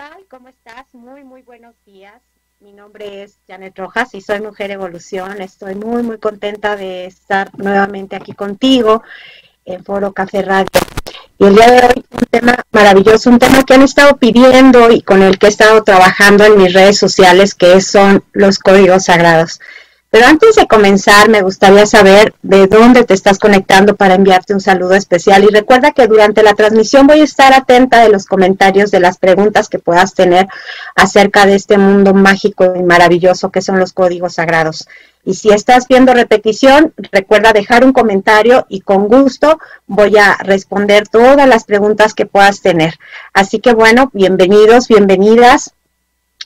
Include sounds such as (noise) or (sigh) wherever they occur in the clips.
tal? ¿Cómo estás? Muy, muy buenos días. Mi nombre es Janet Rojas y soy Mujer Evolución. Estoy muy, muy contenta de estar nuevamente aquí contigo en Foro Café Radio. Y el día de hoy un tema maravilloso, un tema que han estado pidiendo y con el que he estado trabajando en mis redes sociales, que son los códigos sagrados. Pero antes de comenzar, me gustaría saber de dónde te estás conectando para enviarte un saludo especial. Y recuerda que durante la transmisión voy a estar atenta de los comentarios, de las preguntas que puedas tener acerca de este mundo mágico y maravilloso que son los códigos sagrados. Y si estás viendo repetición, recuerda dejar un comentario y con gusto voy a responder todas las preguntas que puedas tener. Así que bueno, bienvenidos, bienvenidas.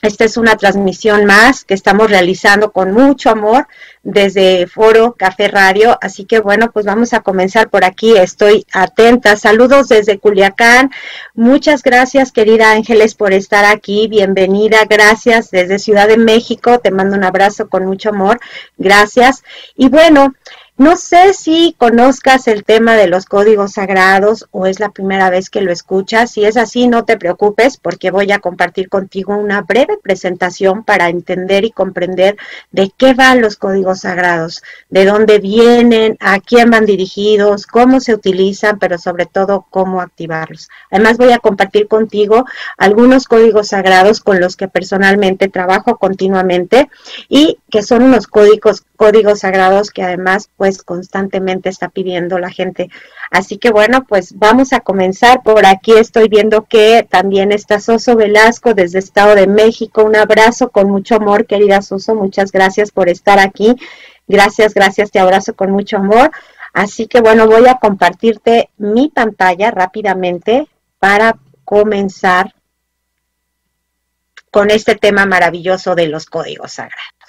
Esta es una transmisión más que estamos realizando con mucho amor desde Foro Café Radio. Así que bueno, pues vamos a comenzar por aquí. Estoy atenta. Saludos desde Culiacán. Muchas gracias, querida Ángeles, por estar aquí. Bienvenida. Gracias desde Ciudad de México. Te mando un abrazo con mucho amor. Gracias. Y bueno, no sé si conozcas el tema de los códigos sagrados o es la primera vez que lo escuchas. Si es así, no te preocupes porque voy a compartir contigo una breve presentación para entender y comprender de qué van los códigos sagrados, de dónde vienen, a quién van dirigidos, cómo se utilizan, pero sobre todo cómo activarlos. Además, voy a compartir contigo algunos códigos sagrados con los que personalmente trabajo continuamente y que son unos códigos, códigos sagrados que además pues constantemente está pidiendo la gente. Así que bueno, pues vamos a comenzar. Por aquí estoy viendo que también está Soso Velasco desde Estado de México. Un abrazo con mucho amor, querida Soso. Muchas gracias por estar aquí. Gracias, gracias, te abrazo con mucho amor. Así que bueno, voy a compartirte mi pantalla rápidamente para comenzar con este tema maravilloso de los códigos sagrados.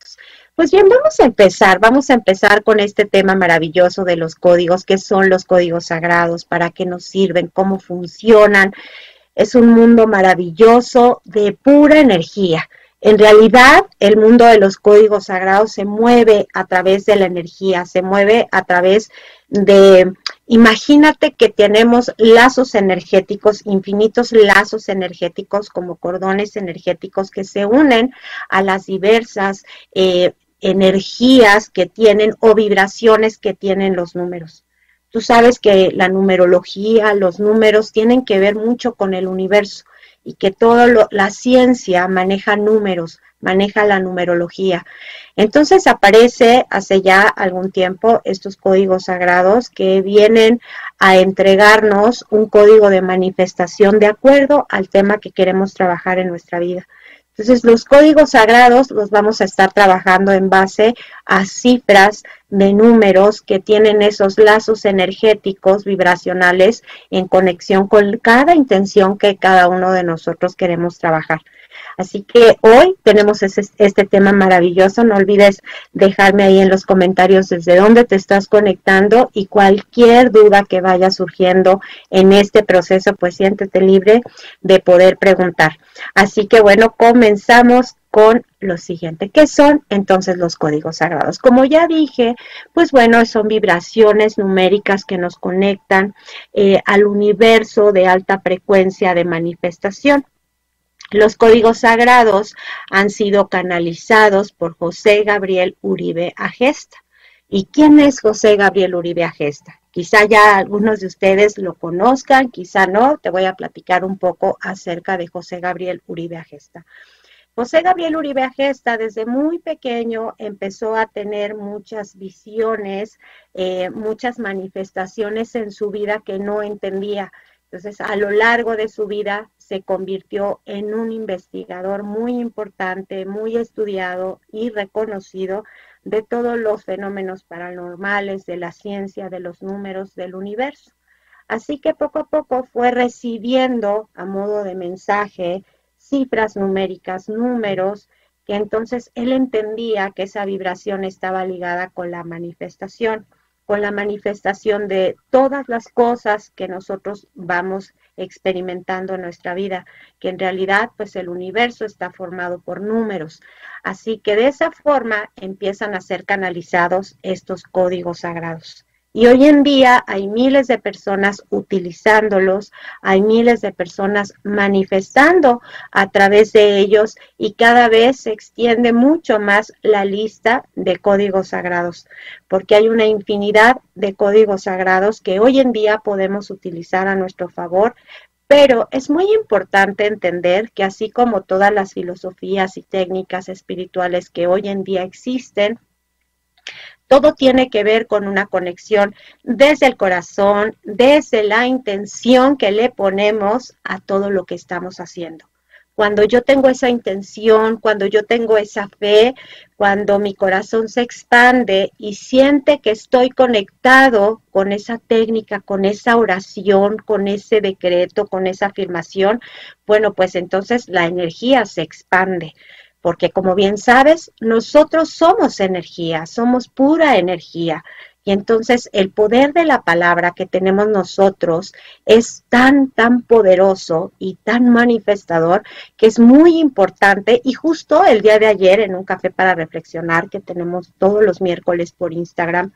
Pues bien, vamos a empezar, vamos a empezar con este tema maravilloso de los códigos, qué son los códigos sagrados, para qué nos sirven, cómo funcionan. Es un mundo maravilloso de pura energía. En realidad, el mundo de los códigos sagrados se mueve a través de la energía, se mueve a través de, imagínate que tenemos lazos energéticos, infinitos lazos energéticos como cordones energéticos que se unen a las diversas eh, energías que tienen o vibraciones que tienen los números. Tú sabes que la numerología, los números tienen que ver mucho con el universo y que toda la ciencia maneja números, maneja la numerología. Entonces aparece hace ya algún tiempo estos códigos sagrados que vienen a entregarnos un código de manifestación de acuerdo al tema que queremos trabajar en nuestra vida. Entonces, los códigos sagrados los vamos a estar trabajando en base a cifras de números que tienen esos lazos energéticos vibracionales en conexión con cada intención que cada uno de nosotros queremos trabajar. Así que hoy tenemos este tema maravilloso. No olvides dejarme ahí en los comentarios desde dónde te estás conectando y cualquier duda que vaya surgiendo en este proceso, pues siéntete libre de poder preguntar. Así que bueno, comenzamos con lo siguiente. ¿Qué son entonces los códigos sagrados? Como ya dije, pues bueno, son vibraciones numéricas que nos conectan eh, al universo de alta frecuencia de manifestación. Los códigos sagrados han sido canalizados por José Gabriel Uribe Agesta. ¿Y quién es José Gabriel Uribe Agesta? Quizá ya algunos de ustedes lo conozcan, quizá no. Te voy a platicar un poco acerca de José Gabriel Uribe Agesta. José Gabriel Uribe Agesta desde muy pequeño empezó a tener muchas visiones, eh, muchas manifestaciones en su vida que no entendía. Entonces, a lo largo de su vida se convirtió en un investigador muy importante, muy estudiado y reconocido de todos los fenómenos paranormales, de la ciencia, de los números del universo. Así que poco a poco fue recibiendo a modo de mensaje cifras numéricas, números, que entonces él entendía que esa vibración estaba ligada con la manifestación, con la manifestación de todas las cosas que nosotros vamos experimentando en nuestra vida, que en realidad pues el universo está formado por números. Así que de esa forma empiezan a ser canalizados estos códigos sagrados. Y hoy en día hay miles de personas utilizándolos, hay miles de personas manifestando a través de ellos y cada vez se extiende mucho más la lista de códigos sagrados, porque hay una infinidad de códigos sagrados que hoy en día podemos utilizar a nuestro favor. Pero es muy importante entender que así como todas las filosofías y técnicas espirituales que hoy en día existen, todo tiene que ver con una conexión desde el corazón, desde la intención que le ponemos a todo lo que estamos haciendo. Cuando yo tengo esa intención, cuando yo tengo esa fe, cuando mi corazón se expande y siente que estoy conectado con esa técnica, con esa oración, con ese decreto, con esa afirmación, bueno, pues entonces la energía se expande porque como bien sabes, nosotros somos energía, somos pura energía. Y entonces el poder de la palabra que tenemos nosotros es tan, tan poderoso y tan manifestador que es muy importante. Y justo el día de ayer en un café para reflexionar que tenemos todos los miércoles por Instagram,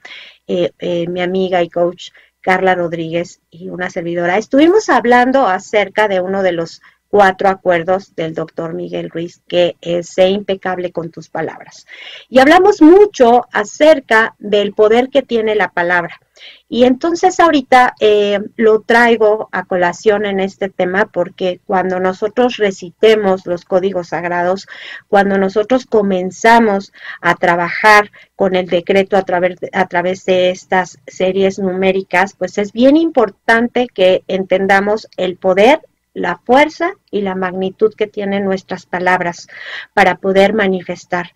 eh, eh, mi amiga y coach Carla Rodríguez y una servidora, estuvimos hablando acerca de uno de los cuatro acuerdos del doctor Miguel Ruiz, que es impecable con tus palabras. Y hablamos mucho acerca del poder que tiene la palabra. Y entonces ahorita eh, lo traigo a colación en este tema porque cuando nosotros recitemos los códigos sagrados, cuando nosotros comenzamos a trabajar con el decreto a través, a través de estas series numéricas, pues es bien importante que entendamos el poder la fuerza y la magnitud que tienen nuestras palabras para poder manifestar.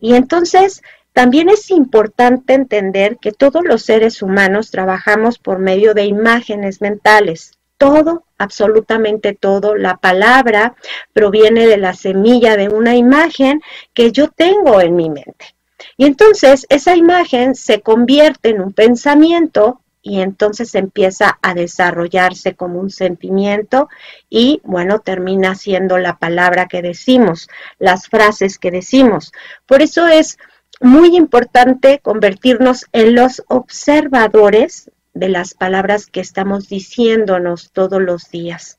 Y entonces también es importante entender que todos los seres humanos trabajamos por medio de imágenes mentales. Todo, absolutamente todo, la palabra proviene de la semilla de una imagen que yo tengo en mi mente. Y entonces esa imagen se convierte en un pensamiento y entonces empieza a desarrollarse como un sentimiento y bueno, termina siendo la palabra que decimos, las frases que decimos. Por eso es muy importante convertirnos en los observadores de las palabras que estamos diciéndonos todos los días.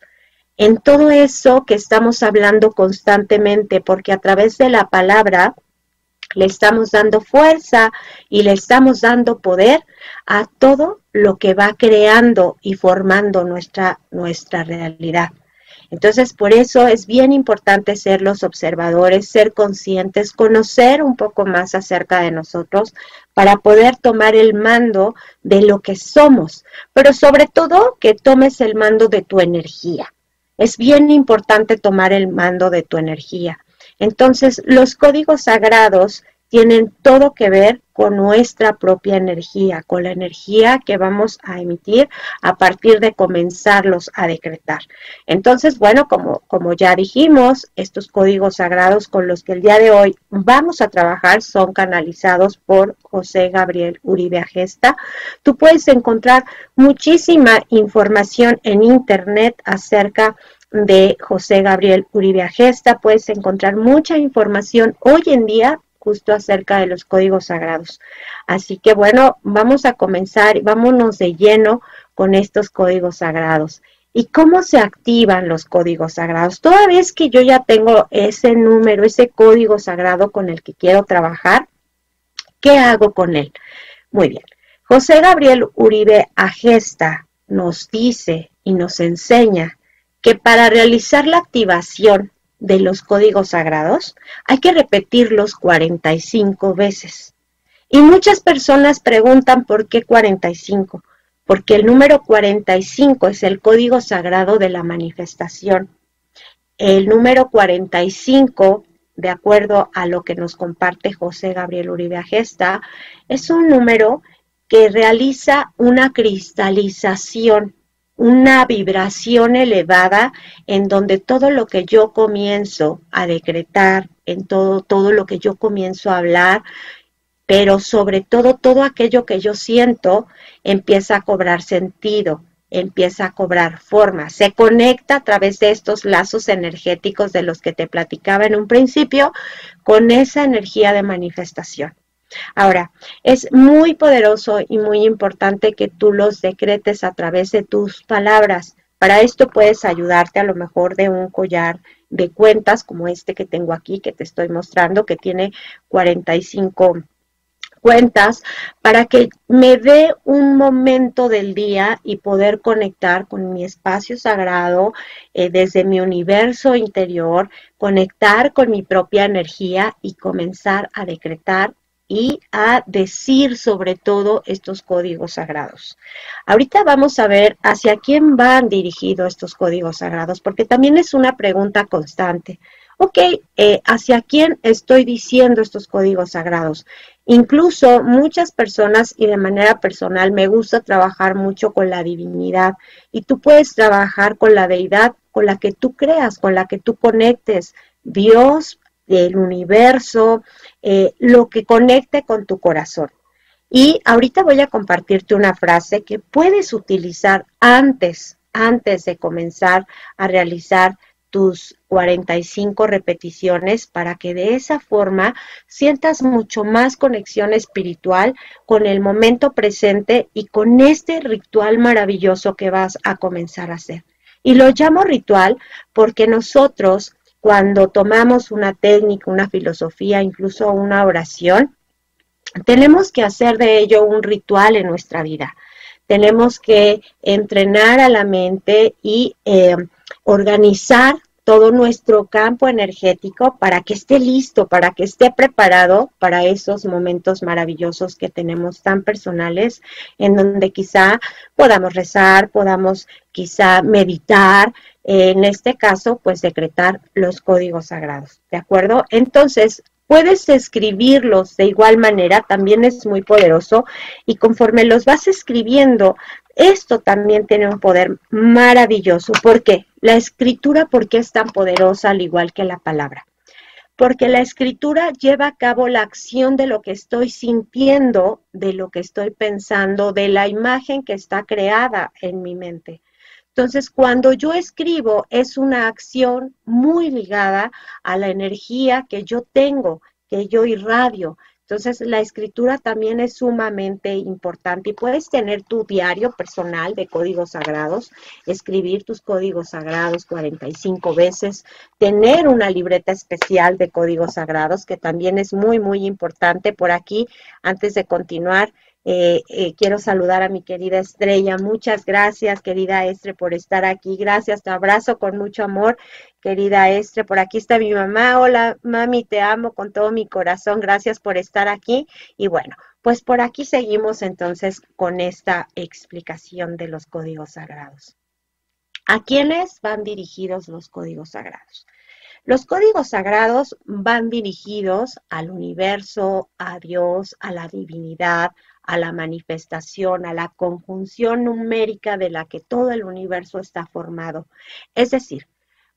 En todo eso que estamos hablando constantemente, porque a través de la palabra le estamos dando fuerza y le estamos dando poder a todo lo que va creando y formando nuestra, nuestra realidad. Entonces, por eso es bien importante ser los observadores, ser conscientes, conocer un poco más acerca de nosotros para poder tomar el mando de lo que somos, pero sobre todo que tomes el mando de tu energía. Es bien importante tomar el mando de tu energía. Entonces, los códigos sagrados tienen todo que ver con nuestra propia energía, con la energía que vamos a emitir a partir de comenzarlos a decretar. Entonces, bueno, como, como ya dijimos, estos códigos sagrados con los que el día de hoy vamos a trabajar son canalizados por José Gabriel Uribe Agesta. Tú puedes encontrar muchísima información en internet acerca de José Gabriel Uribe Agesta. Puedes encontrar mucha información hoy en día justo acerca de los códigos sagrados. Así que bueno, vamos a comenzar, vámonos de lleno con estos códigos sagrados. ¿Y cómo se activan los códigos sagrados? Toda vez que yo ya tengo ese número, ese código sagrado con el que quiero trabajar, ¿qué hago con él? Muy bien. José Gabriel Uribe Agesta nos dice y nos enseña que para realizar la activación de los códigos sagrados, hay que repetirlos 45 veces. Y muchas personas preguntan por qué 45, porque el número 45 es el código sagrado de la manifestación. El número 45, de acuerdo a lo que nos comparte José Gabriel Uribe Agesta, es un número que realiza una cristalización una vibración elevada en donde todo lo que yo comienzo a decretar, en todo, todo lo que yo comienzo a hablar, pero sobre todo todo aquello que yo siento empieza a cobrar sentido, empieza a cobrar forma, se conecta a través de estos lazos energéticos de los que te platicaba en un principio con esa energía de manifestación. Ahora, es muy poderoso y muy importante que tú los decretes a través de tus palabras. Para esto puedes ayudarte a lo mejor de un collar de cuentas como este que tengo aquí, que te estoy mostrando, que tiene 45 cuentas para que me dé un momento del día y poder conectar con mi espacio sagrado eh, desde mi universo interior, conectar con mi propia energía y comenzar a decretar y a decir sobre todo estos códigos sagrados. Ahorita vamos a ver hacia quién van dirigidos estos códigos sagrados, porque también es una pregunta constante. Ok, eh, ¿hacia quién estoy diciendo estos códigos sagrados? Incluso muchas personas y de manera personal me gusta trabajar mucho con la divinidad y tú puedes trabajar con la deidad con la que tú creas, con la que tú conectes. Dios, el universo, eh, lo que conecte con tu corazón. Y ahorita voy a compartirte una frase que puedes utilizar antes, antes de comenzar a realizar tus 45 repeticiones para que de esa forma sientas mucho más conexión espiritual con el momento presente y con este ritual maravilloso que vas a comenzar a hacer. Y lo llamo ritual porque nosotros cuando tomamos una técnica, una filosofía, incluso una oración, tenemos que hacer de ello un ritual en nuestra vida. Tenemos que entrenar a la mente y eh, organizar todo nuestro campo energético para que esté listo, para que esté preparado para esos momentos maravillosos que tenemos tan personales, en donde quizá podamos rezar, podamos quizá meditar, en este caso, pues decretar los códigos sagrados, ¿de acuerdo? Entonces, puedes escribirlos de igual manera, también es muy poderoso, y conforme los vas escribiendo, esto también tiene un poder maravilloso. ¿Por qué? La escritura, ¿por qué es tan poderosa al igual que la palabra? Porque la escritura lleva a cabo la acción de lo que estoy sintiendo, de lo que estoy pensando, de la imagen que está creada en mi mente. Entonces, cuando yo escribo, es una acción muy ligada a la energía que yo tengo, que yo irradio. Entonces, la escritura también es sumamente importante y puedes tener tu diario personal de códigos sagrados, escribir tus códigos sagrados 45 veces, tener una libreta especial de códigos sagrados, que también es muy, muy importante. Por aquí, antes de continuar, eh, eh, quiero saludar a mi querida Estrella. Muchas gracias, querida Estre, por estar aquí. Gracias, te abrazo con mucho amor, querida Estre. Por aquí está mi mamá. Hola, mami, te amo con todo mi corazón. Gracias por estar aquí. Y bueno, pues por aquí seguimos entonces con esta explicación de los códigos sagrados. ¿A quiénes van dirigidos los códigos sagrados? Los códigos sagrados van dirigidos al universo, a Dios, a la divinidad, a la manifestación, a la conjunción numérica de la que todo el universo está formado. Es decir,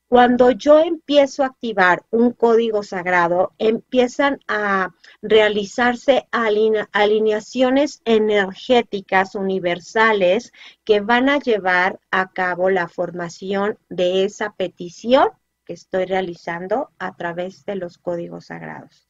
cuando yo empiezo a activar un código sagrado, empiezan a realizarse alineaciones energéticas universales que van a llevar a cabo la formación de esa petición que estoy realizando a través de los códigos sagrados.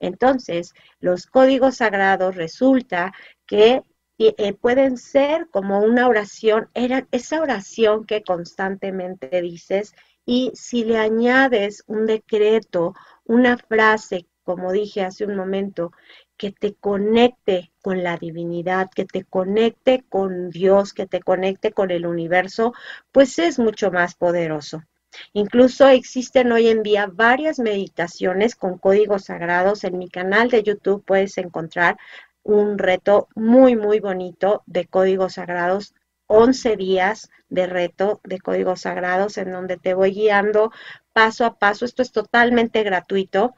Entonces, los códigos sagrados resulta que eh, pueden ser como una oración, era esa oración que constantemente dices y si le añades un decreto, una frase, como dije hace un momento, que te conecte con la divinidad, que te conecte con Dios, que te conecte con el universo, pues es mucho más poderoso. Incluso existen hoy en día varias meditaciones con códigos sagrados. En mi canal de YouTube puedes encontrar un reto muy, muy bonito de códigos sagrados 11 días de reto de códigos sagrados en donde te voy guiando paso a paso. Esto es totalmente gratuito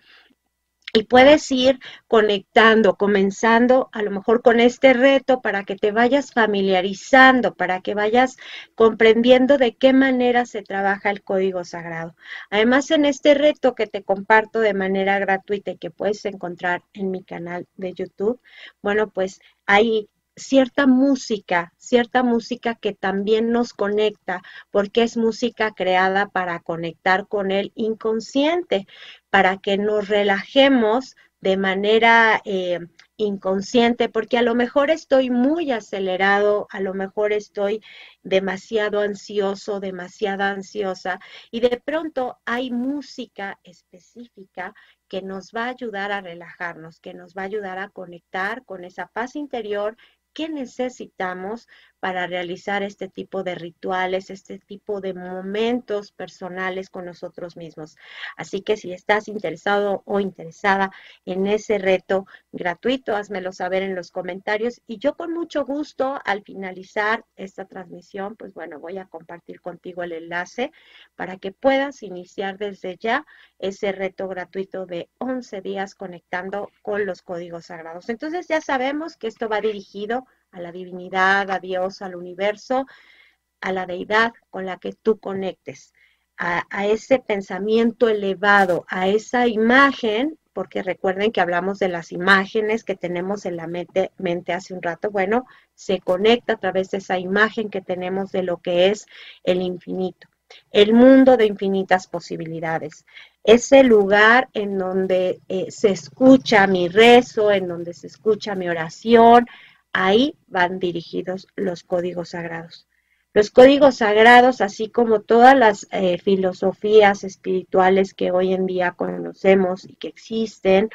y puedes ir conectando, comenzando a lo mejor con este reto para que te vayas familiarizando, para que vayas comprendiendo de qué manera se trabaja el código sagrado. Además, en este reto que te comparto de manera gratuita y que puedes encontrar en mi canal de YouTube, bueno, pues hay cierta música, cierta música que también nos conecta, porque es música creada para conectar con el inconsciente, para que nos relajemos de manera eh, inconsciente, porque a lo mejor estoy muy acelerado, a lo mejor estoy demasiado ansioso, demasiada ansiosa, y de pronto hay música específica que nos va a ayudar a relajarnos, que nos va a ayudar a conectar con esa paz interior qué necesitamos para realizar este tipo de rituales, este tipo de momentos personales con nosotros mismos. Así que si estás interesado o interesada en ese reto gratuito, házmelo saber en los comentarios y yo con mucho gusto al finalizar esta transmisión, pues bueno, voy a compartir contigo el enlace para que puedas iniciar desde ya ese reto gratuito de 11 días conectando con los códigos sagrados. Entonces ya sabemos que esto va dirigido a la divinidad, a Dios, al universo, a la deidad con la que tú conectes, a, ese pensamiento elevado, a esa imagen, porque recuerden que hablamos de las imágenes que tenemos en la mente, mente hace un rato, bueno, se conecta a través de esa imagen que tenemos de lo que es el infinito el mundo de infinitas posibilidades. Ese lugar en donde eh, se escucha mi rezo, en donde se escucha mi oración, Ahí van dirigidos los códigos sagrados. Los códigos sagrados, así como todas las eh, filosofías espirituales que hoy en día conocemos y que existen,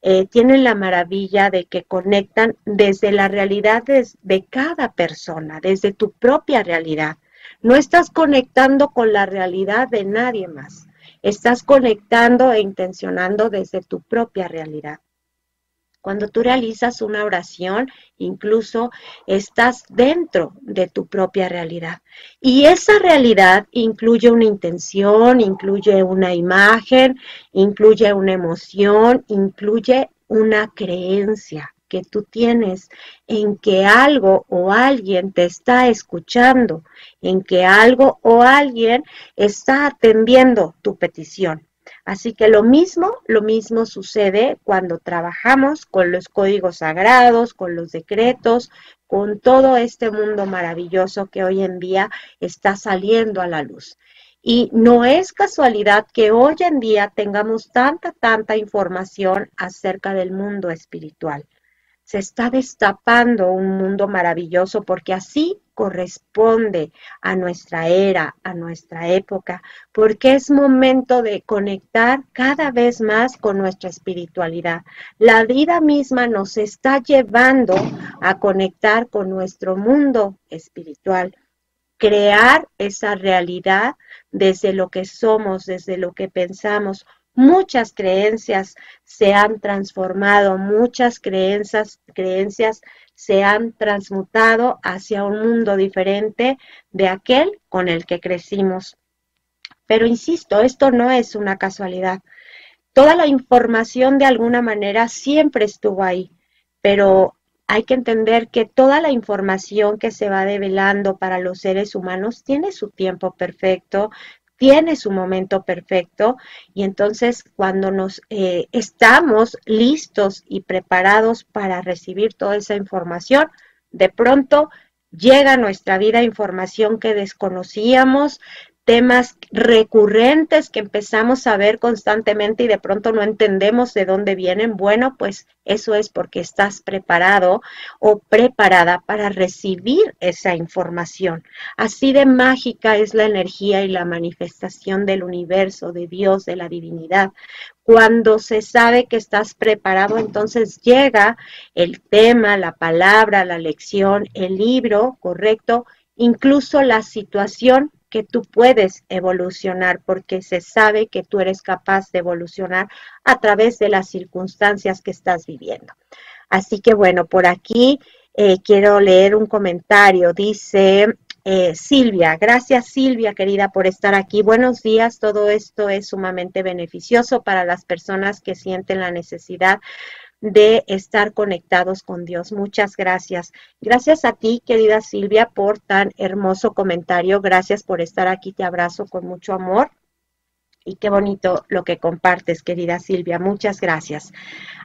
eh, tienen la maravilla de que conectan desde la realidad de cada persona, desde tu propia realidad. No estás conectando con la realidad de nadie más. Estás conectando e intencionando desde tu propia realidad. Cuando tú realizas una oración, incluso estás dentro de tu propia realidad. Y esa realidad incluye una intención, incluye una imagen, incluye una emoción, incluye una creencia que tú tienes en que algo o alguien te está escuchando, en que algo o alguien está atendiendo tu petición. Así que lo mismo, lo mismo sucede cuando trabajamos con los códigos sagrados, con los decretos, con todo este mundo maravilloso que hoy en día está saliendo a la luz. Y no es casualidad que hoy en día tengamos tanta, tanta información acerca del mundo espiritual se está destapando un mundo maravilloso porque así corresponde a nuestra era, a nuestra época, porque es momento de conectar cada vez más con nuestra espiritualidad. La vida misma nos está llevando a conectar con nuestro mundo espiritual, crear esa realidad desde lo que somos, desde lo que pensamos, muchas creencias se han transformado, muchas creencias, creencias se han transmutado hacia un mundo diferente de aquel con el que crecimos. Pero insisto, esto no es una casualidad. Toda la información de alguna manera siempre estuvo ahí, pero hay que entender que toda la información que se va develando para los seres humanos tiene su tiempo perfecto, tiene su momento perfecto y entonces cuando nos eh, estamos listos y preparados para recibir toda esa información, de pronto llega a nuestra vida información que desconocíamos, temas recurrentes que empezamos a ver constantemente y de pronto no entendemos de dónde vienen, bueno, pues eso es porque estás preparado o preparada para recibir esa información. Así de mágica es la energía y la manifestación del universo, de Dios, de la divinidad. Cuando se sabe que estás preparado, entonces llega el tema, la palabra, la lección, el libro, correcto, incluso la situación que tú puedes evolucionar porque se sabe que tú eres capaz de evolucionar a través de las circunstancias que estás viviendo. Así que bueno, por aquí eh, quiero leer un comentario. Dice eh, Silvia, gracias Silvia querida por estar aquí. Buenos días, todo esto es sumamente beneficioso para las personas que sienten la necesidad de estar conectados con Dios. Muchas gracias. Gracias a ti, querida Silvia, por tan hermoso comentario. Gracias por estar aquí. Te abrazo con mucho amor. Y qué bonito lo que compartes, querida Silvia. Muchas gracias.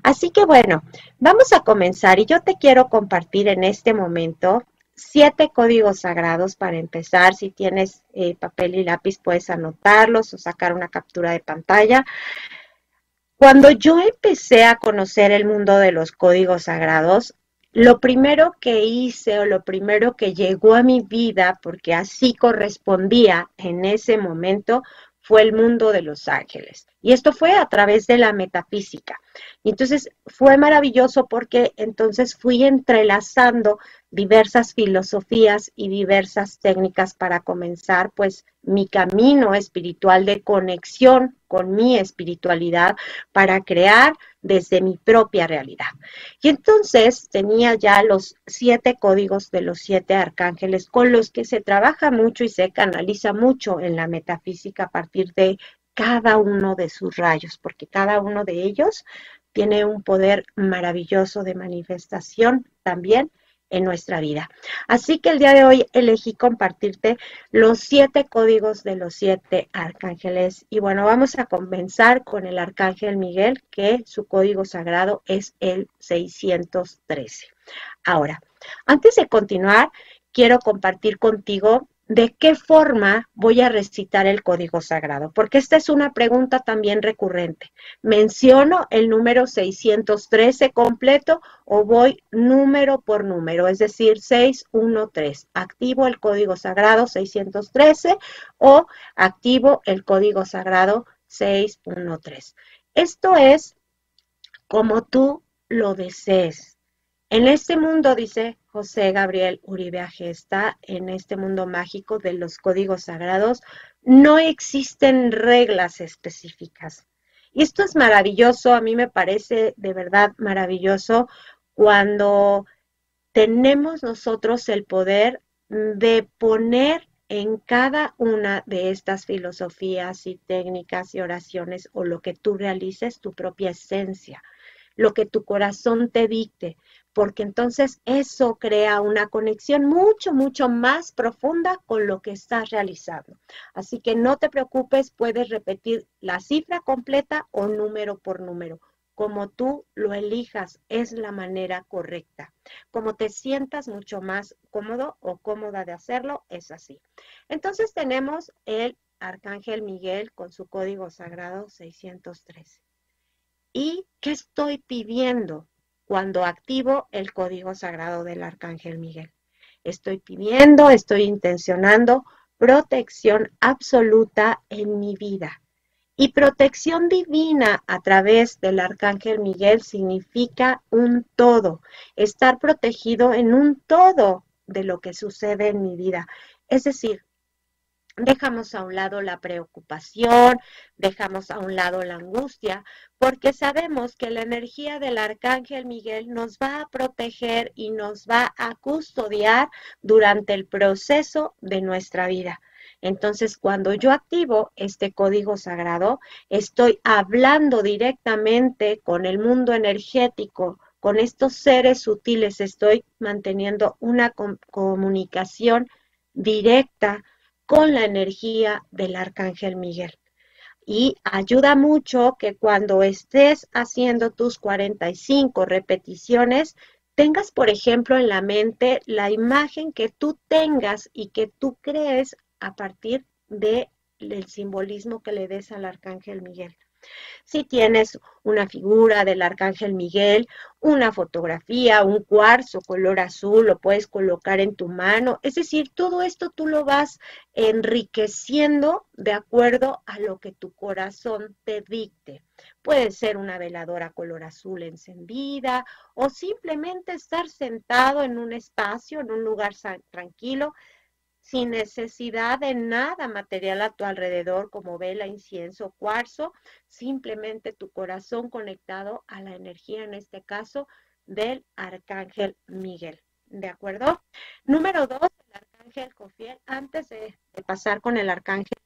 Así que bueno, vamos a comenzar y yo te quiero compartir en este momento siete códigos sagrados para empezar. Si tienes eh, papel y lápiz, puedes anotarlos o sacar una captura de pantalla Cuando yo empecé a conocer el mundo de los códigos sagrados, lo primero que hice o lo primero que llegó a mi vida, porque así correspondía en ese momento, fue el mundo de los ángeles. Y esto fue a través de la metafísica. Y entonces fue maravilloso porque entonces fui entrelazando diversas filosofías y diversas técnicas para comenzar pues mi camino espiritual de conexión con mi espiritualidad para crear desde mi propia realidad. Y entonces tenía ya los siete códigos de los siete arcángeles con los que se trabaja mucho y se canaliza mucho en la metafísica a partir de cada uno de sus rayos, porque cada uno de ellos tiene un poder maravilloso de manifestación también en nuestra vida. Así que el día de hoy elegí compartirte los siete códigos de los siete arcángeles. Y bueno, vamos a comenzar con el arcángel Miguel, que su código sagrado es el 613. Ahora, antes de continuar, quiero compartir contigo ¿de qué forma voy a recitar el código sagrado? Porque esta es una pregunta también recurrente. ¿Menciono el número 613 completo o voy número por número? Es decir, 613. ¿Activo el código sagrado 613 o activo el código sagrado 613? Esto es como tú lo desees. En este mundo, dice José Gabriel Uribe Agesta, en este mundo mágico de los códigos sagrados, no existen reglas específicas. Y esto es maravilloso, a mí me parece de verdad maravilloso cuando tenemos nosotros el poder de poner en cada una de estas filosofías y técnicas y oraciones o lo que tú realices tu propia esencia, lo que tu corazón te dicte, porque entonces eso crea una conexión mucho, mucho más profunda con lo que estás realizando. Así que no te preocupes, puedes repetir la cifra completa o número por número. Como tú lo elijas, es la manera correcta. Como te sientas mucho más cómodo o cómoda de hacerlo, es así. Entonces tenemos el Arcángel Miguel con su código sagrado 613. ¿Y qué estoy pidiendo? Cuando activo el código sagrado del Arcángel Miguel. Estoy pidiendo, estoy intencionando protección absoluta en mi vida. Y protección divina a través del Arcángel Miguel significa un todo, estar protegido en un todo de lo que sucede en mi vida. Es decir, dejamos a un lado la preocupación, dejamos a un lado la angustia, porque sabemos que la energía del arcángel Miguel nos va a proteger y nos va a custodiar durante el proceso de nuestra vida. Entonces, cuando yo activo este código sagrado, estoy hablando directamente con el mundo energético, con estos seres sutiles, estoy manteniendo una comunicación directa con la energía del arcángel Miguel. Y ayuda mucho que cuando estés haciendo tus 45 repeticiones, tengas, por ejemplo, en la mente la imagen que tú tengas y que tú crees a partir del simbolismo que le des al arcángel Miguel. Si tienes una figura del arcángel Miguel, una fotografía, un cuarzo color azul, lo puedes colocar en tu mano. Es decir, todo esto tú lo vas enriqueciendo de acuerdo a lo que tu corazón te dicte. Puede ser una veladora color azul encendida o simplemente estar sentado en un espacio, en un lugar tranquilo sin necesidad de nada material a tu alrededor como vela, incienso, cuarzo, simplemente tu corazón conectado a la energía, en este caso, del arcángel Miguel. ¿De acuerdo? Número dos, el arcángel Cofiel. Antes de, pasar con el arcángel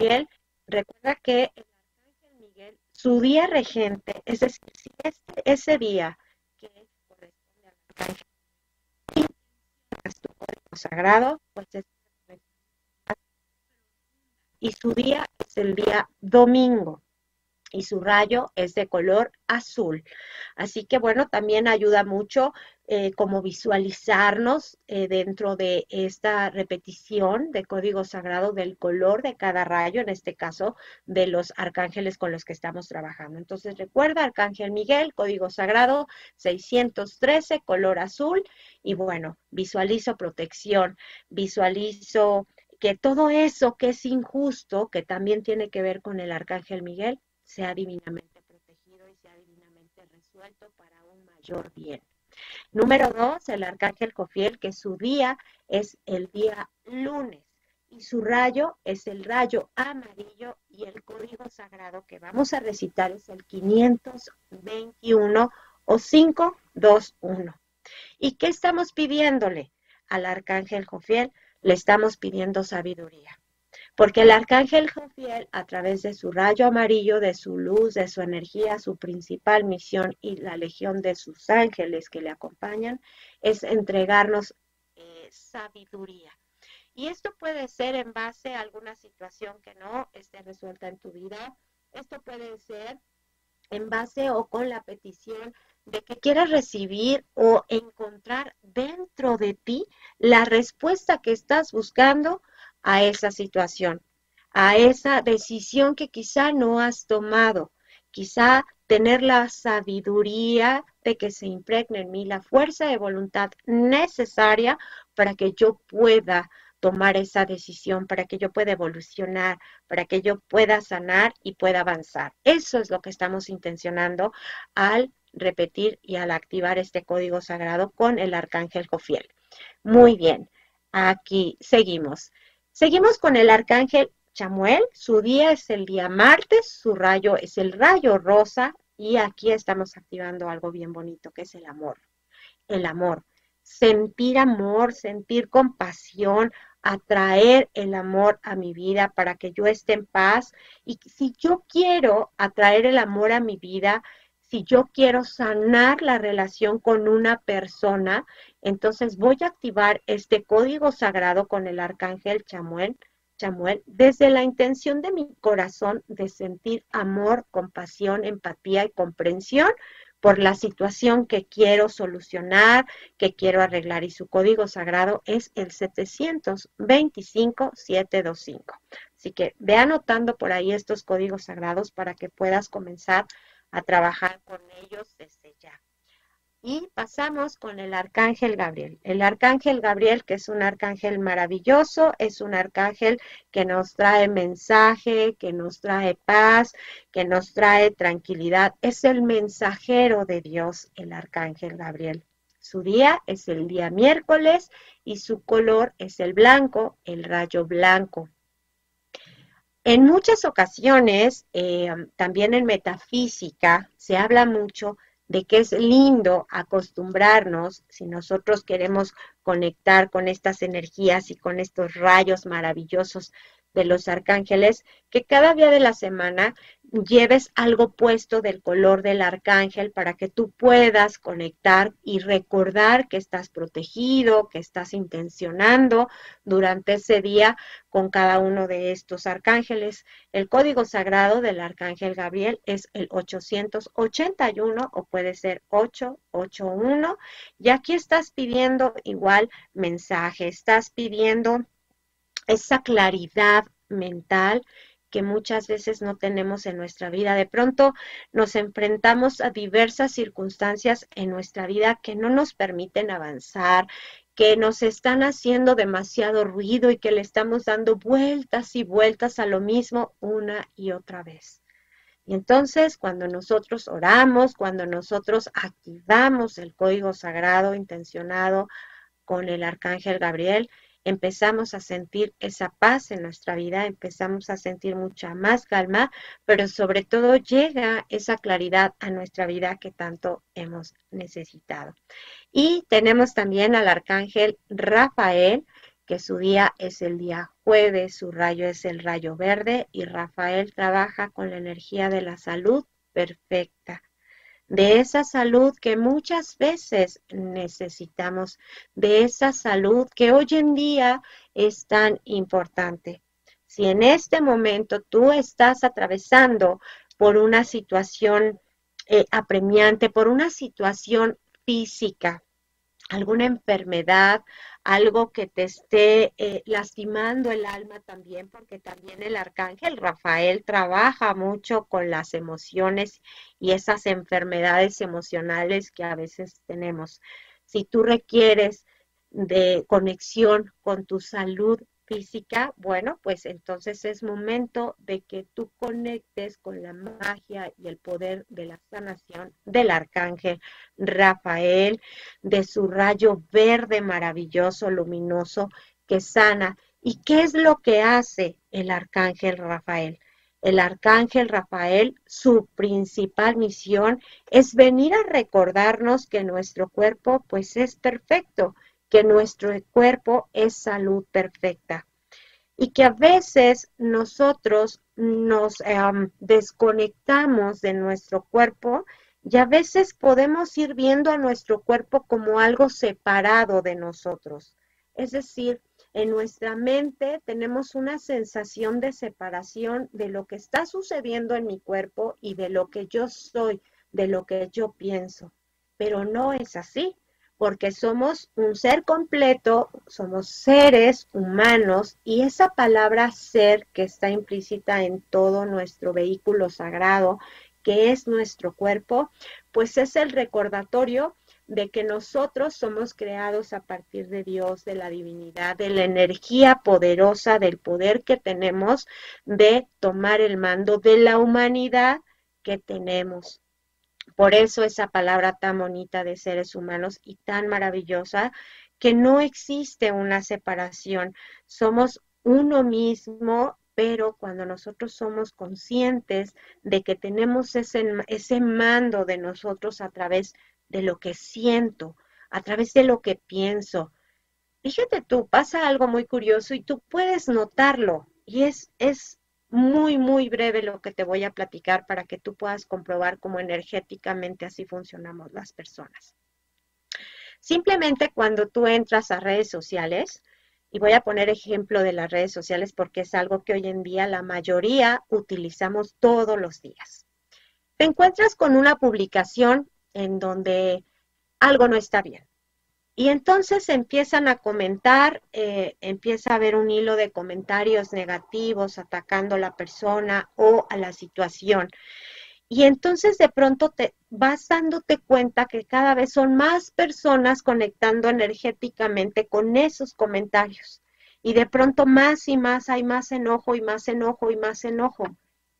Miguel, recuerda que el arcángel Miguel, su día regente, es decir, si este, ese día que corresponde al arcángel tu código sagrado, pues es y su día es el día domingo. Y su rayo es de color azul. Así que bueno, también ayuda mucho eh, como visualizarnos eh, dentro de esta repetición de código sagrado del color de cada rayo, en este caso de los arcángeles con los que estamos trabajando. Entonces recuerda, Arcángel Miguel, código sagrado 613, color azul, y bueno, visualizo protección, visualizo que todo eso que es injusto, que también tiene que ver con el Arcángel Miguel, sea divinamente protegido y sea divinamente resuelto para un mayor bien. Número dos, el arcángel Cofiel, que su día es el día lunes y su rayo es el rayo amarillo y el código sagrado que vamos a recitar es el 521 o 521. ¿Y qué estamos pidiéndole al arcángel Jofiel? Le estamos pidiendo sabiduría. Porque el arcángel Jofiel, a través de su rayo amarillo, de su luz, de su energía, su principal misión y la legión de sus ángeles que le acompañan, es entregarnos eh, sabiduría. Y esto puede ser en base a alguna situación que no esté resuelta en tu vida. Esto puede ser en base o con la petición de que quieras recibir o encontrar dentro de ti la respuesta que estás buscando a esa situación, a esa decisión que quizá no has tomado, quizá tener la sabiduría de que se impregne en mí la fuerza de voluntad necesaria para que yo pueda tomar esa decisión, para que yo pueda evolucionar, para que yo pueda sanar y pueda avanzar. Eso es lo que estamos intencionando al repetir y al activar este código sagrado con el arcángel Jofiel. Muy bien, aquí seguimos. Seguimos con el arcángel Chamuel. Su día es el día martes, su rayo es el rayo rosa y aquí estamos activando algo bien bonito que es el amor. El amor. Sentir amor, sentir compasión, atraer el amor a mi vida para que yo esté en paz. Y si yo quiero atraer el amor a mi vida, si yo quiero sanar la relación con una persona, entonces voy a activar este código sagrado con el arcángel Chamuel, Chamuel desde la intención de mi corazón de sentir amor, compasión, empatía y comprensión por la situación que quiero solucionar, que quiero arreglar. Y su código sagrado es el 725-725. Así que ve anotando por ahí estos códigos sagrados para que puedas comenzar a trabajar con ellos desde ya. Y pasamos con el arcángel Gabriel. El arcángel Gabriel, que es un arcángel maravilloso, es un arcángel que nos trae mensaje, que nos trae paz, que nos trae tranquilidad. Es el mensajero de Dios, el arcángel Gabriel. Su día es el día miércoles y su color es el blanco, el rayo blanco. En muchas ocasiones, eh, también en metafísica, se habla mucho de que es lindo acostumbrarnos, si nosotros queremos conectar con estas energías y con estos rayos maravillosos de los arcángeles, que cada día de la semana lleves algo puesto del color del arcángel para que tú puedas conectar y recordar que estás protegido, que estás intencionando durante ese día con cada uno de estos arcángeles. El código sagrado del arcángel Gabriel es el 881 o puede ser 881. Y aquí estás pidiendo igual mensaje, estás pidiendo esa claridad mental que muchas veces no tenemos en nuestra vida. De pronto nos enfrentamos a diversas circunstancias en nuestra vida que no nos permiten avanzar, que nos están haciendo demasiado ruido y que le estamos dando vueltas y vueltas a lo mismo una y otra vez. Y entonces cuando nosotros oramos, cuando nosotros activamos el código sagrado intencionado con el arcángel Gabriel, empezamos a sentir esa paz en nuestra vida, empezamos a sentir mucha más calma, pero sobre todo llega esa claridad a nuestra vida que tanto hemos necesitado. Y tenemos también al arcángel Rafael, que su día es el día jueves, su rayo es el rayo verde y Rafael trabaja con la energía de la salud perfecta de esa salud que muchas veces necesitamos, de esa salud que hoy en día es tan importante. Si en este momento tú estás atravesando por una situación eh, apremiante, por una situación física, alguna enfermedad, algo que te esté eh, lastimando el alma también, porque también el arcángel Rafael trabaja mucho con las emociones y esas enfermedades emocionales que a veces tenemos. Si tú requieres de conexión con tu salud física, bueno, pues entonces es momento de que tú conectes con la magia y el poder de la sanación del arcángel Rafael, de su rayo verde maravilloso, luminoso, que sana. ¿Y qué es lo que hace el arcángel Rafael? El arcángel Rafael, su principal misión es venir a recordarnos que nuestro cuerpo pues es perfecto que nuestro cuerpo es salud perfecta y que a veces nosotros nos desconectamos de nuestro cuerpo y a veces podemos ir viendo a nuestro cuerpo como algo separado de nosotros. Es decir, en nuestra mente tenemos una sensación de separación de lo que está sucediendo en mi cuerpo y de lo que yo soy, de lo que yo pienso. Pero no es así porque somos un ser completo, somos seres humanos y esa palabra ser que está implícita en todo nuestro vehículo sagrado, que es nuestro cuerpo, pues es el recordatorio de que nosotros somos creados a partir de Dios, de la divinidad, de la energía poderosa, del poder que tenemos de tomar el mando de la humanidad que tenemos. Por eso esa palabra tan bonita de seres humanos y tan maravillosa, que no existe una separación. Somos uno mismo, pero cuando nosotros somos conscientes de que tenemos ese, ese mando de nosotros a través de lo que siento, a través de lo que pienso, fíjate tú, pasa algo muy curioso y tú puedes notarlo y es, es muy, muy breve lo que te voy a platicar para que tú puedas comprobar cómo energéticamente así funcionamos las personas. Simplemente cuando tú entras a redes sociales, y voy a poner ejemplo de las redes sociales porque es algo que hoy en día la mayoría utilizamos todos los días. Te encuentras con una publicación en donde algo no está bien. Y entonces empiezan a comentar, eh, empieza a haber un hilo de comentarios negativos atacando a la persona o a la situación. Y entonces de pronto te vas dándote cuenta que cada vez son más personas conectando energéticamente con esos comentarios. Y de pronto más y más hay más enojo y más enojo y más enojo.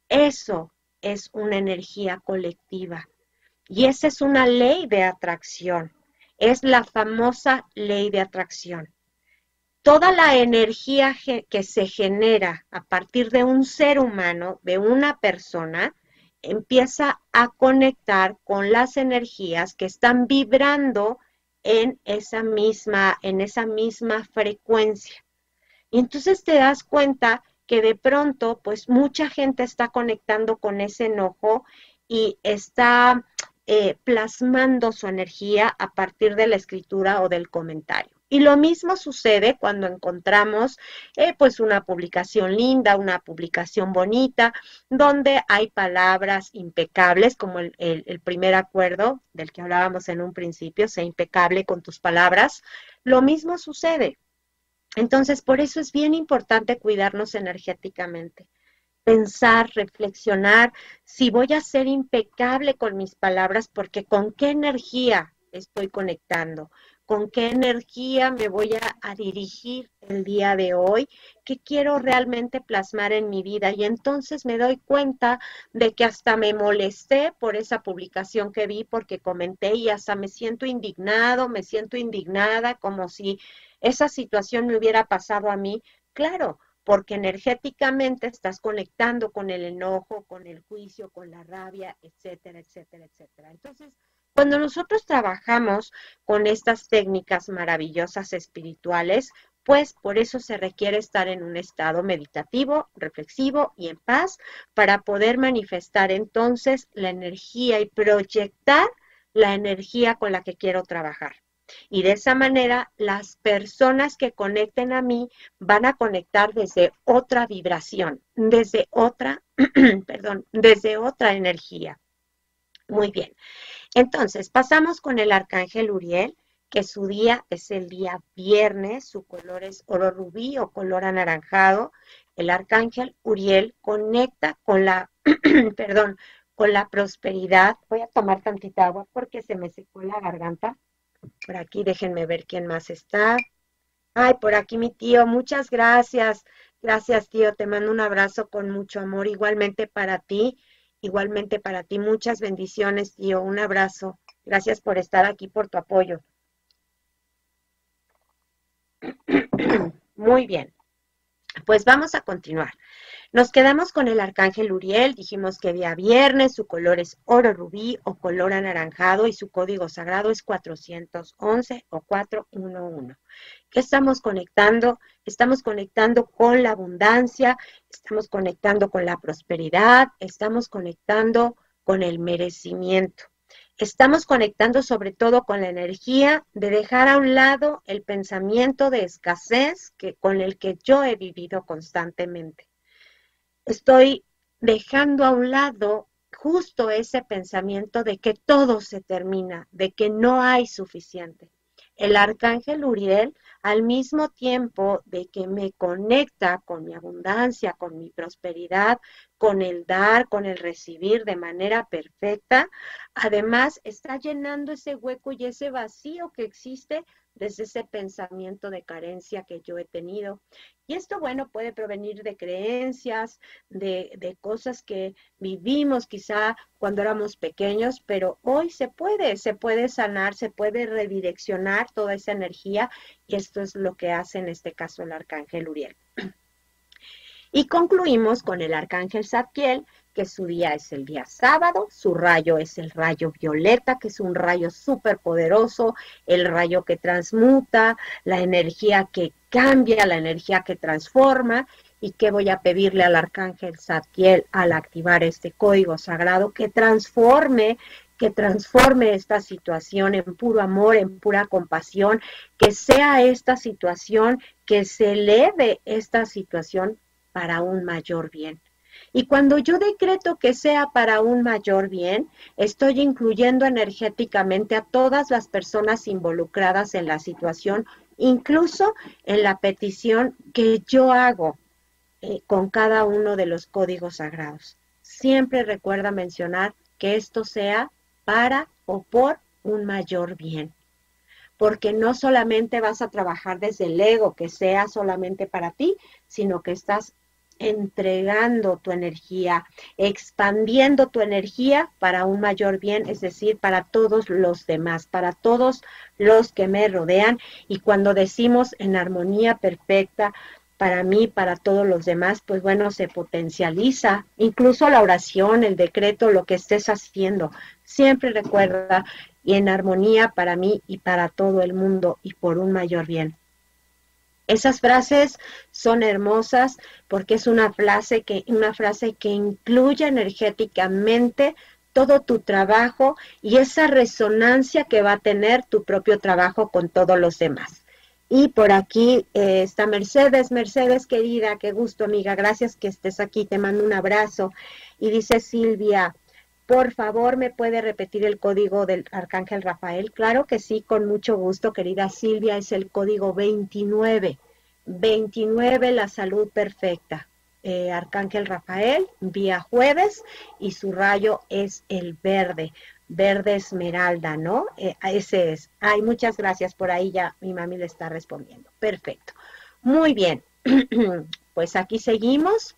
Eso es una energía colectiva. Y esa es una ley de atracción es la famosa ley de atracción. Toda la energía que se genera a partir de un ser humano, de una persona, empieza a conectar con las energías que están vibrando en esa misma, en esa misma frecuencia. Y entonces te das cuenta que de pronto, pues mucha gente está conectando con ese enojo y está eh, plasmando su energía a partir de la escritura o del comentario. Y lo mismo sucede cuando encontramos eh, pues una publicación linda, una publicación bonita, donde hay palabras impecables, como el, el primer acuerdo del que hablábamos en un principio, sea impecable con tus palabras. Lo mismo sucede. Entonces, por eso es bien importante cuidarnos energéticamente pensar, reflexionar si voy a ser impecable con mis palabras, porque con qué energía estoy conectando, con qué energía me voy a, dirigir el día de hoy, qué quiero realmente plasmar en mi vida. Y entonces me doy cuenta de que hasta me molesté por esa publicación que vi, porque comenté y hasta me siento indignado, me siento indignada, como si esa situación me hubiera pasado a mí. Claro, porque energéticamente estás conectando con el enojo, con el juicio, con la rabia, etcétera, etcétera, etcétera. Entonces, cuando nosotros trabajamos con estas técnicas maravillosas espirituales, pues por eso se requiere estar en un estado meditativo, reflexivo y en paz para poder manifestar entonces la energía y proyectar la energía con la que quiero trabajar. Y de esa manera, las personas que conecten a mí van a conectar desde otra vibración, desde otra, (clears throat) perdón, desde otra energía. Muy bien. Entonces, pasamos con el arcángel Uriel, que su día es el día viernes, su color es oro rubí o color anaranjado. El arcángel Uriel conecta con la, (clears throat) perdón, con la prosperidad. Voy a tomar tantita agua porque se me secó la garganta. Por aquí déjenme ver quién más está. Ay, por aquí mi tío, muchas gracias. Gracias, tío. Te mando un abrazo con mucho amor. Igualmente para ti, igualmente para ti. Muchas bendiciones, tío. Un abrazo. Gracias por estar aquí, por tu apoyo. (clears throat) Muy bien. Pues vamos a continuar. Nos quedamos con el arcángel Uriel, dijimos que día viernes, su color es oro rubí o color anaranjado y su código sagrado es 411 o 411. ¿Qué estamos conectando? Estamos conectando con la abundancia, estamos conectando con la prosperidad, estamos conectando con el merecimiento. Estamos conectando sobre todo con la energía de dejar a un lado el pensamiento de escasez que, con el que yo he vivido constantemente estoy dejando a un lado justo ese pensamiento de que todo se termina, de que no hay suficiente. El arcángel Uriel, al mismo tiempo de que me conecta con mi abundancia, con mi prosperidad, con el dar, con el recibir de manera perfecta, además está llenando ese hueco y ese vacío que existe desde ese pensamiento de carencia que yo he tenido. Y esto, bueno, puede provenir de creencias, de, de, cosas que vivimos quizá cuando éramos pequeños, pero hoy se puede, se puede sanar, se puede redireccionar toda esa energía y esto es lo que hace en este caso el arcángel Uriel. Y concluimos con el arcángel Zadkiel, que su día es el día sábado, su rayo es el rayo violeta, que es un rayo súper poderoso, el rayo que transmuta, la energía que cambia, la energía que transforma. ¿Y qué voy a pedirle al arcángel Zadkiel al activar este código sagrado? Que transforme que transforme esta situación en puro amor, en pura compasión, que sea esta situación, que se eleve esta situación para un mayor bien. Y cuando yo decreto que sea para un mayor bien, estoy incluyendo energéticamente a todas las personas involucradas en la situación, incluso en la petición que yo hago eh, con cada uno de los códigos sagrados. Siempre recuerda mencionar que esto sea para o por un mayor bien. Porque no solamente vas a trabajar desde el ego, que sea solamente para ti, sino que estás entregando tu energía, expandiendo tu energía para un mayor bien, es decir, para todos los demás, para todos los que me rodean. Y cuando decimos en armonía perfecta, para mí, para todos los demás, pues bueno, se potencializa incluso la oración, el decreto, lo que estés haciendo. Siempre recuerda y en armonía para mí y para todo el mundo y por un mayor bien. Esas frases son hermosas porque es una frase que, una frase que incluye energéticamente todo tu trabajo y esa resonancia que va a tener tu propio trabajo con todos los demás. Y por aquí eh, está Mercedes. Mercedes, querida, qué gusto, amiga. Gracias que estés aquí. Te mando un abrazo. Y dice Silvia, por favor, ¿me puede repetir el código del Arcángel Rafael? Claro que sí, con mucho gusto, querida Silvia, es el código 29. 29, la salud perfecta. Eh, Arcángel Rafael, vía jueves, y su rayo es el verde, verde esmeralda, ¿no? Eh, ese es. Ay, muchas gracias por ahí, ya mi mami le está respondiendo. Perfecto. Muy bien. (clears throat) pues aquí seguimos.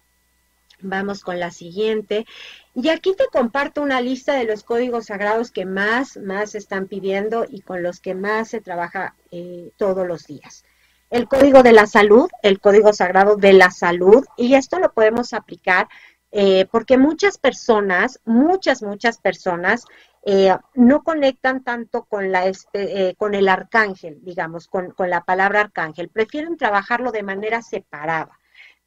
Vamos con la siguiente. Y aquí te comparto una lista de los códigos sagrados que más, más están pidiendo y con los que más se trabaja eh, todos los días. El código de la salud, el código sagrado de la salud, y esto lo podemos aplicar eh, porque muchas personas, muchas, muchas personas eh, no conectan tanto con, la, este, con el arcángel, digamos, con, con la palabra arcángel, prefieren trabajarlo de manera separada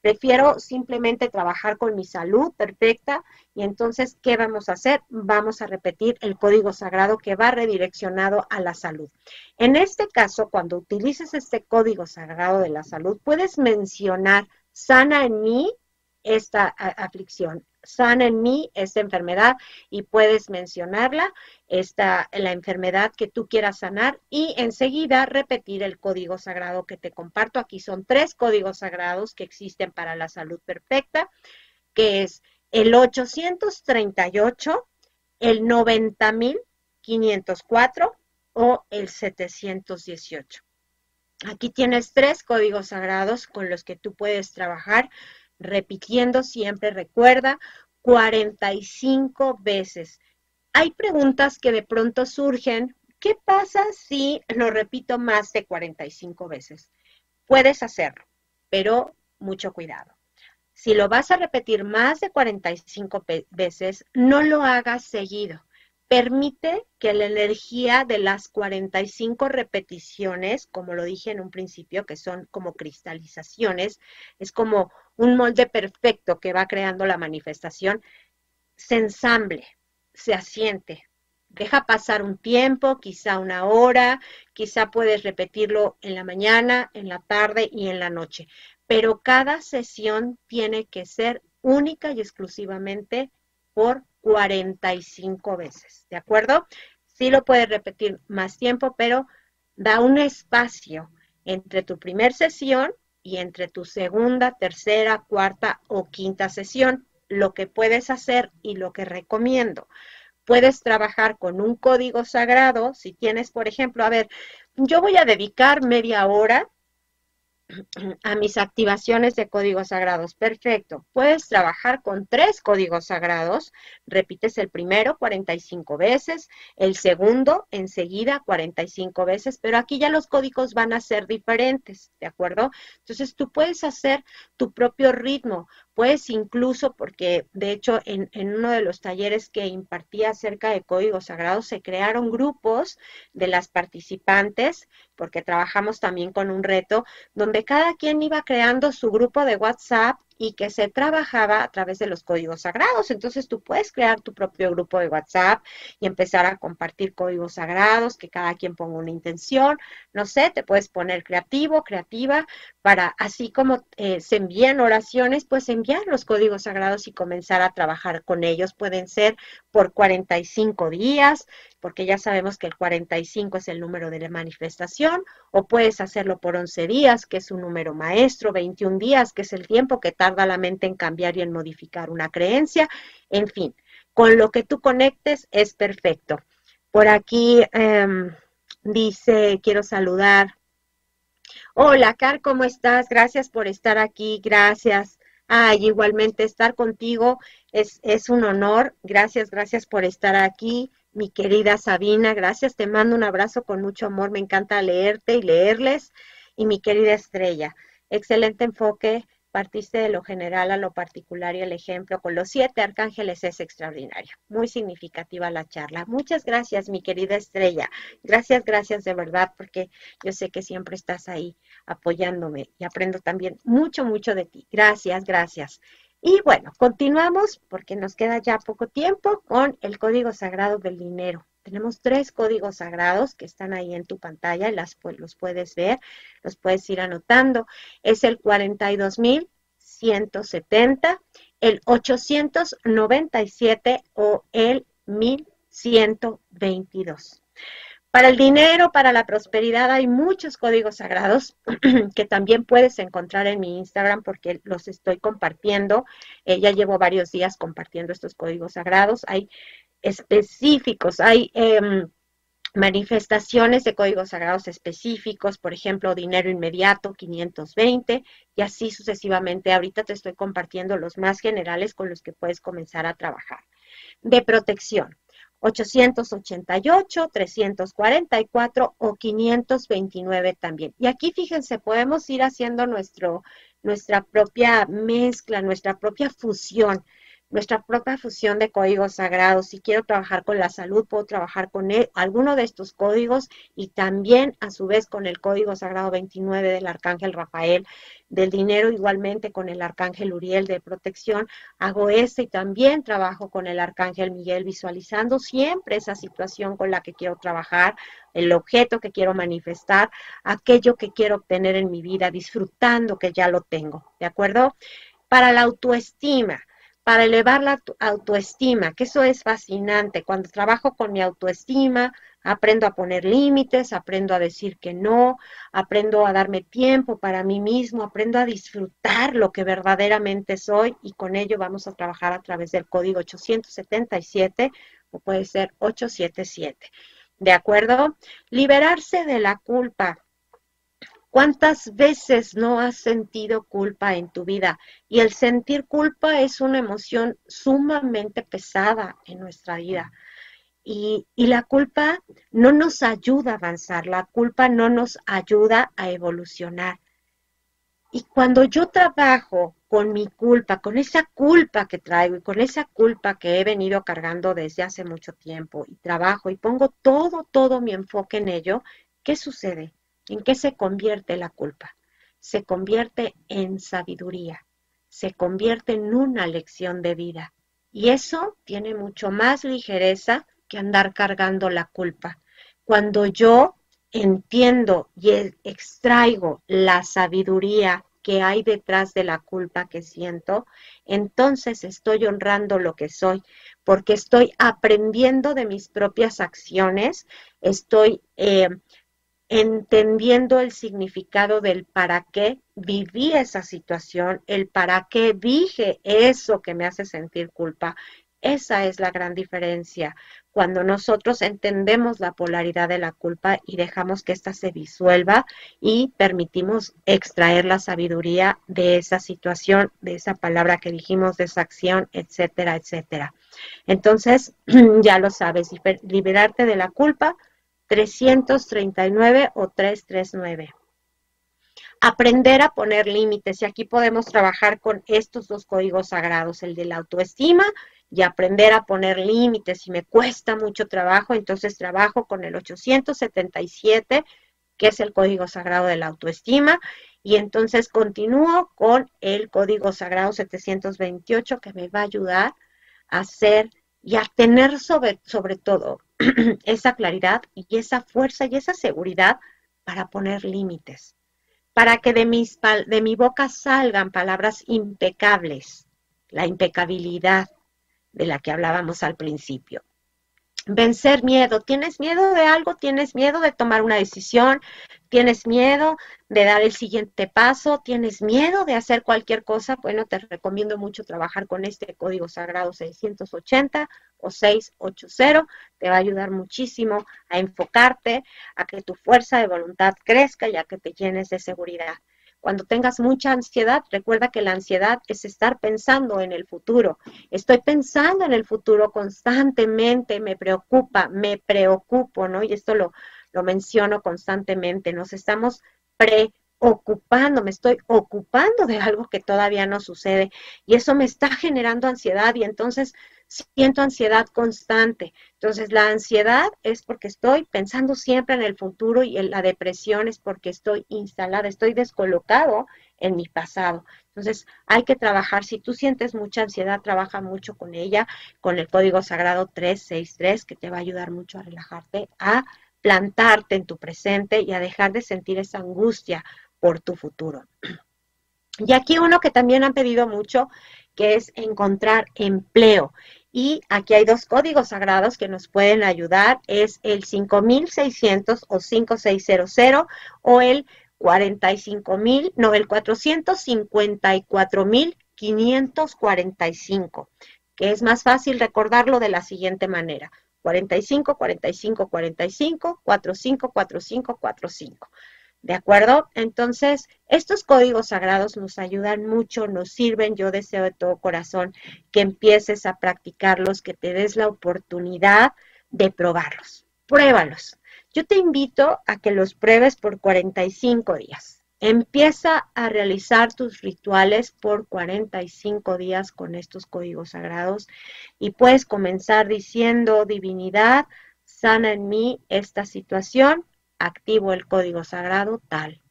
Prefiero simplemente trabajar con mi salud perfecta y entonces, ¿qué vamos a hacer? Vamos a repetir el código sagrado que va redireccionado a la salud. En este caso, cuando utilices este código sagrado de la salud, puedes mencionar, sana en mí esta aflicción, sana en mí esta enfermedad y puedes mencionarla, esta, la enfermedad que tú quieras sanar y enseguida repetir el código sagrado que te comparto. Aquí son tres códigos sagrados que existen para la salud perfecta, que es el 838, el 90.504 o el 718. Aquí tienes tres códigos sagrados con los que tú puedes trabajar repitiendo siempre, recuerda, 45 veces. Hay preguntas que de pronto surgen. ¿Qué pasa si lo repito más de 45 veces? Puedes hacerlo, pero mucho cuidado. Si lo vas a repetir más de 45 veces, no lo hagas seguido permite que la energía de las 45 repeticiones, como lo dije en un principio, que son como cristalizaciones, es como un molde perfecto que va creando la manifestación, se ensamble, se asiente. Deja pasar un tiempo, quizá una hora, quizá puedes repetirlo en la mañana, en la tarde y en la noche, pero cada sesión tiene que ser única y exclusivamente por 45 veces, ¿de acuerdo? Sí lo puedes repetir más tiempo, pero da un espacio entre tu primer sesión y entre tu segunda, tercera, cuarta o quinta sesión, lo que puedes hacer y lo que recomiendo. Puedes trabajar con un código sagrado, si tienes, por ejemplo, a ver, yo voy a dedicar media hora (clears throat) a mis activaciones de códigos sagrados. Perfecto. Puedes trabajar con tres códigos sagrados. Repites el primero 45 veces, el segundo enseguida 45 veces, pero aquí ya los códigos van a ser diferentes, ¿de acuerdo? Entonces tú puedes hacer tu propio ritmo. Puedes incluso, porque de hecho en, en uno de los talleres que impartía acerca de códigos sagrados se crearon grupos de las participantes, porque trabajamos también con un reto, donde cada quien iba creando su grupo de WhatsApp y que se trabajaba a través de los códigos sagrados. Entonces tú puedes crear tu propio grupo de WhatsApp y empezar a compartir códigos sagrados, que cada quien ponga una intención. No sé, te puedes poner creativo, creativa, para así como eh, se envían oraciones, pues enviar los códigos sagrados y comenzar a trabajar con ellos. Pueden ser por 45 días, porque ya sabemos que el 45 es el número de la manifestación, o puedes hacerlo por 11 días, que es un número maestro, 21 días, que es el tiempo que tarda la mente en cambiar y en modificar una creencia, en fin, con lo que tú conectes es perfecto. Por aquí em, dice, quiero saludar. Hola, Car, ¿cómo estás? Gracias por estar aquí, gracias. Ay, igualmente estar contigo es, es un honor. Gracias, gracias por estar aquí mi querida Sabina, gracias, te mando un abrazo con mucho amor, me encanta leerte y leerles. Y mi querida Estrella, excelente enfoque, partiste de lo general a lo particular y el ejemplo con los siete arcángeles es extraordinario. Muy significativa la charla. Muchas gracias, mi querida Estrella. Gracias, gracias de verdad, porque yo sé que siempre estás ahí apoyándome y aprendo también mucho, mucho de ti. Gracias, gracias. Y bueno, continuamos porque nos queda ya poco tiempo con el código sagrado del dinero. Tenemos tres códigos sagrados que están ahí en tu pantalla, las, los puedes ver, los puedes ir anotando. Es el 42.170, el 897 o el 1122. Para el dinero, para la prosperidad, hay muchos códigos sagrados (clears throat) que también puedes encontrar en mi Instagram porque los estoy compartiendo. Eh, ya llevo varios días compartiendo estos códigos sagrados. Hay específicos, hay em, manifestaciones de códigos sagrados específicos, por ejemplo, dinero inmediato 520 y así sucesivamente. Ahorita te estoy compartiendo los más generales con los que puedes comenzar a trabajar. De protección. 888, 344 o 529 también. Y aquí fíjense, podemos ir haciendo nuestro, nuestra propia mezcla, nuestra propia fusión. Nuestra propia fusión de códigos sagrados. Si quiero trabajar con la salud, puedo trabajar con alguno de estos códigos y también a su vez con el código sagrado 29 del arcángel Rafael, del dinero igualmente con el arcángel Uriel de protección. Hago este y también trabajo con el arcángel Miguel visualizando siempre esa situación con la que quiero trabajar, el objeto que quiero manifestar, aquello que quiero obtener en mi vida, disfrutando que ya lo tengo. ¿De acuerdo? Para la autoestima para elevar la autoestima, que eso es fascinante. Cuando trabajo con mi autoestima, aprendo a poner límites, aprendo a decir que no, aprendo a darme tiempo para mí mismo, aprendo a disfrutar lo que verdaderamente soy y con ello vamos a trabajar a través del código 877 o puede ser 877. ¿De acuerdo? Liberarse de la culpa. ¿Cuántas veces no has sentido culpa en tu vida? Y el sentir culpa es una emoción sumamente pesada en nuestra vida. Y, la culpa no nos ayuda a avanzar, la culpa no nos ayuda a evolucionar. Y cuando yo trabajo con mi culpa, con esa culpa que traigo y con esa culpa que he venido cargando desde hace mucho tiempo y trabajo y pongo todo, todo mi enfoque en ello, ¿qué sucede? ¿En qué se convierte la culpa? Se convierte en sabiduría, se convierte en una lección de vida. Y eso tiene mucho más ligereza que andar cargando la culpa. Cuando yo entiendo y extraigo la sabiduría que hay detrás de la culpa que siento, entonces estoy honrando lo que soy, porque estoy aprendiendo de mis propias acciones, estoy eh, entendiendo el significado del para qué viví esa situación, el para qué dije eso que me hace sentir culpa. Esa es la gran diferencia. Cuando nosotros entendemos la polaridad de la culpa y dejamos que ésta se disuelva y permitimos extraer la sabiduría de esa situación, de esa palabra que dijimos, de esa acción, etcétera, etcétera. Entonces, (clears throat) ya lo sabes, liberarte de la culpa 339 o 339. Aprender a poner límites y aquí podemos trabajar con estos dos códigos sagrados, el de la autoestima y aprender a poner límites. Si me cuesta mucho trabajo, entonces trabajo con el 877, que es el código sagrado de la autoestima, y entonces continúo con el código sagrado 728 que me va a ayudar a hacer y a tener sobre, sobre todo (clears throat) esa claridad y esa fuerza y esa seguridad para poner límites, para que de, mis, de mi boca salgan palabras impecables, la impecabilidad de la que hablábamos al principio vencer miedo. ¿Tienes miedo de algo? ¿Tienes miedo de tomar una decisión? ¿Tienes miedo de dar el siguiente paso? ¿Tienes miedo de hacer cualquier cosa? Bueno, te recomiendo mucho trabajar con este código sagrado 680 o 680. Te va a ayudar muchísimo a enfocarte, a que tu fuerza de voluntad crezca y a que te llenes de seguridad. Cuando tengas mucha ansiedad, recuerda que la ansiedad es estar pensando en el futuro. Estoy pensando en el futuro constantemente, me preocupa, me preocupo, ¿no? Y esto lo, lo menciono constantemente. Nos estamos preocupando, me estoy ocupando de algo que todavía no sucede y eso me está generando ansiedad y entonces siento ansiedad constante. Entonces, la ansiedad es porque estoy pensando siempre en el futuro y la depresión es porque estoy instalada, estoy descolocado en mi pasado. Entonces, hay que trabajar. Si tú sientes mucha ansiedad, trabaja mucho con ella, con el código sagrado 363, que te va a ayudar mucho a relajarte, a plantarte en tu presente y a dejar de sentir esa angustia por tu futuro. Y aquí uno que también han pedido mucho, que es encontrar empleo. Y aquí hay dos códigos sagrados que nos pueden ayudar, es el 5600 o 5600 o el 45000, no, el 454545, que es más fácil recordarlo de la siguiente manera. 45, 45, 45, 45, 45, 45. ¿De acuerdo? Entonces, estos códigos sagrados nos ayudan mucho, nos sirven. Yo deseo de todo corazón que empieces a practicarlos, que te des la oportunidad de probarlos. Pruébalos. Yo te invito a que los pruebes por 45 días. Empieza a realizar tus rituales por 45 días con estos códigos sagrados y puedes comenzar diciendo, divinidad, sana en mí esta situación, activo el código sagrado tal.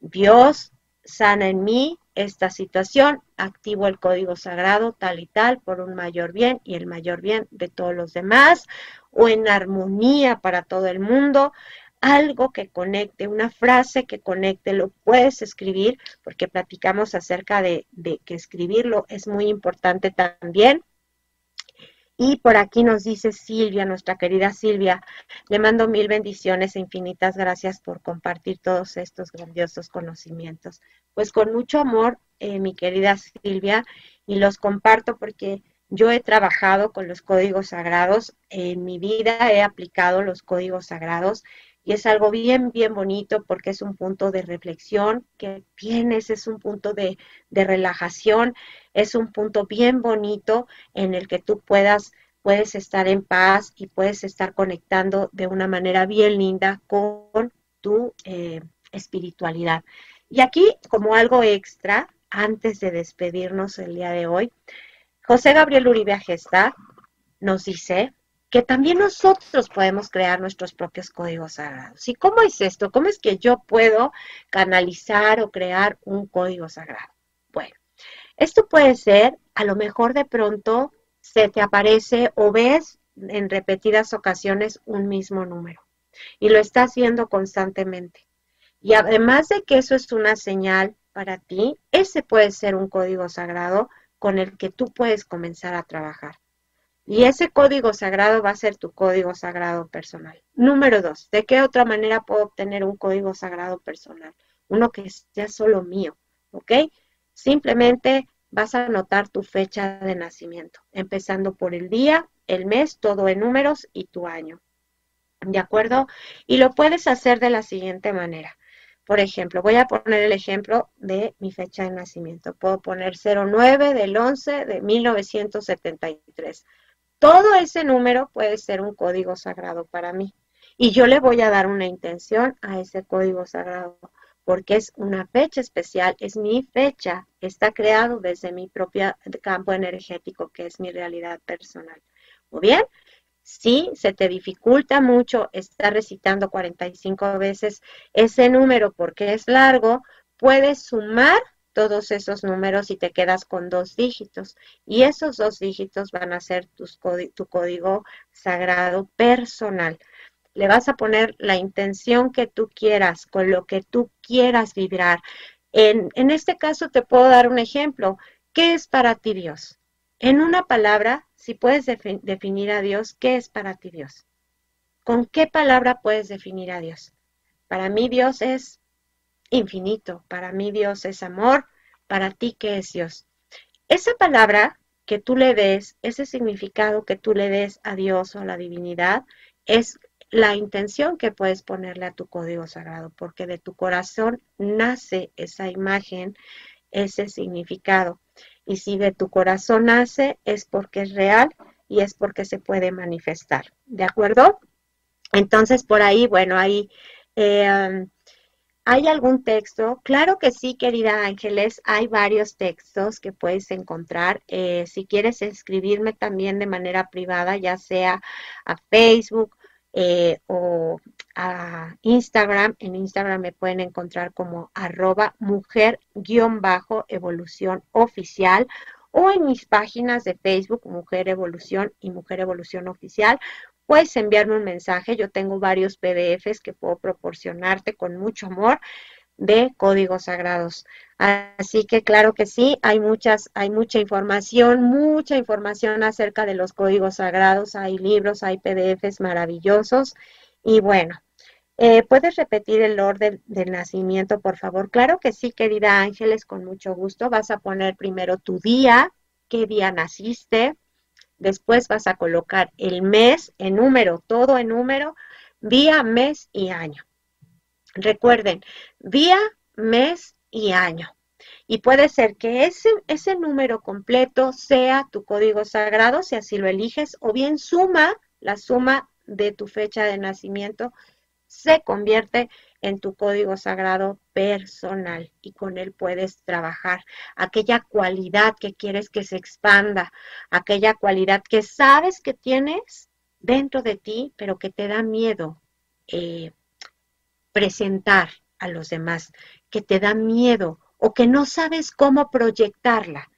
Dios, sana en mí esta situación, activo el código sagrado tal y tal por un mayor bien y el mayor bien de todos los demás o en armonía para todo el mundo algo que conecte, una frase que conecte, lo puedes escribir, porque platicamos acerca de, que escribirlo es muy importante también. Y por aquí nos dice Silvia, nuestra querida Silvia, le mando mil bendiciones e infinitas gracias por compartir todos estos grandiosos conocimientos. Pues con mucho amor, eh, mi querida Silvia, y los comparto porque yo he trabajado con los códigos sagrados, en mi vida he aplicado los códigos sagrados y es algo bien, bien bonito porque es un punto de reflexión que tienes, es un punto de, relajación, es un punto bien bonito en el que tú puedas, puedes estar en paz y puedes estar conectando de una manera bien linda con tu eh, espiritualidad. Y aquí, como algo extra, antes de despedirnos el día de hoy, José Gabriel Uribe Gesta nos dice, que también nosotros podemos crear nuestros propios códigos sagrados. ¿Y cómo es esto? ¿Cómo es que yo puedo canalizar o crear un código sagrado? Bueno, esto puede ser, a lo mejor de pronto se te aparece o ves en repetidas ocasiones un mismo número y lo estás haciendo constantemente. Y además de que eso es una señal para ti, ese puede ser un código sagrado con el que tú puedes comenzar a trabajar. Y ese código sagrado va a ser tu código sagrado personal. Número dos, ¿de qué otra manera puedo obtener un código sagrado personal? Uno que sea solo mío, ¿ok? Simplemente vas a anotar tu fecha de nacimiento, empezando por el día, el mes, todo en números y tu año. ¿De acuerdo? Y lo puedes hacer de la siguiente manera. Por ejemplo, voy a poner el ejemplo de mi fecha de nacimiento. Puedo poner 09 del 11 de 1973 todo ese número puede ser un código sagrado para mí. Y yo le voy a dar una intención a ese código sagrado, porque es una fecha especial, es mi fecha, está creado desde mi propio campo energético, que es mi realidad personal. Muy bien, si se te dificulta mucho estar recitando 45 veces ese número porque es largo, puedes sumar todos esos números y te quedas con dos dígitos. Y esos dos dígitos van a ser tu código sagrado personal. Le vas a poner la intención que tú quieras, con lo que tú quieras vibrar. En, en este caso te puedo dar un ejemplo. ¿Qué es para ti Dios? En una palabra, si puedes definir a Dios, ¿qué es para ti Dios? ¿Con qué palabra puedes definir a Dios? Para mí Dios es infinito. Para mí Dios es amor. Para ti, ¿qué es Dios? Esa palabra que tú le des, ese significado que tú le des a Dios o a la divinidad, es la intención que puedes ponerle a tu código sagrado, porque de tu corazón nace esa imagen, ese significado. Y si de tu corazón nace, es porque es real y es porque se puede manifestar. ¿De acuerdo? Entonces, por ahí, bueno, ahí eh, ¿Hay algún texto? Claro que sí, querida Ángeles, hay varios textos que puedes encontrar. Eh, si quieres escribirme también de manera privada, ya sea a Facebook eh, o a Instagram, en Instagram me pueden encontrar como arroba mujer-evolución oficial o en mis páginas de Facebook, Mujer Evolución y Mujer Evolución Oficial, puedes enviarme un mensaje. Yo tengo varios PDFs que puedo proporcionarte con mucho amor de códigos sagrados. Así que claro que sí, hay muchas, hay mucha información, mucha información acerca de los códigos sagrados. Hay libros, hay PDFs maravillosos. Y bueno, eh, ¿puedes repetir el orden del nacimiento, por favor? Claro que sí, querida Ángeles, con mucho gusto. Vas a poner primero tu día, qué día naciste, Después vas a colocar el mes en número, todo en número, día, mes y año. Recuerden, día, mes y año. Y puede ser que ese, ese número completo sea tu código sagrado, si así lo eliges, o bien suma, la suma de tu fecha de nacimiento se convierte en tu código sagrado personal y con él puedes trabajar aquella cualidad que quieres que se expanda, aquella cualidad que sabes que tienes dentro de ti, pero que te da miedo eh, presentar a los demás, que te da miedo o que no sabes cómo proyectarla.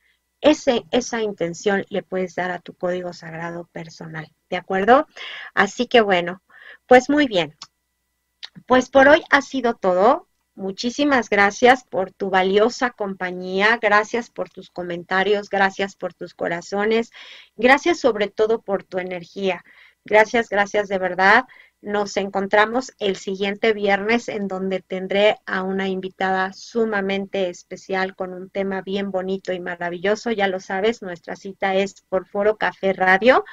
Ese, esa intención le puedes dar a tu código sagrado personal, ¿de acuerdo? Así que bueno, pues muy bien. Pues por hoy ha sido todo. Muchísimas gracias por tu valiosa compañía, gracias por tus comentarios, gracias por tus corazones, gracias sobre todo por tu energía. Gracias, gracias de verdad. Nos encontramos el siguiente viernes en donde tendré a una invitada sumamente especial con un tema bien bonito y maravilloso. Ya lo sabes, nuestra cita es por Foro Café Radio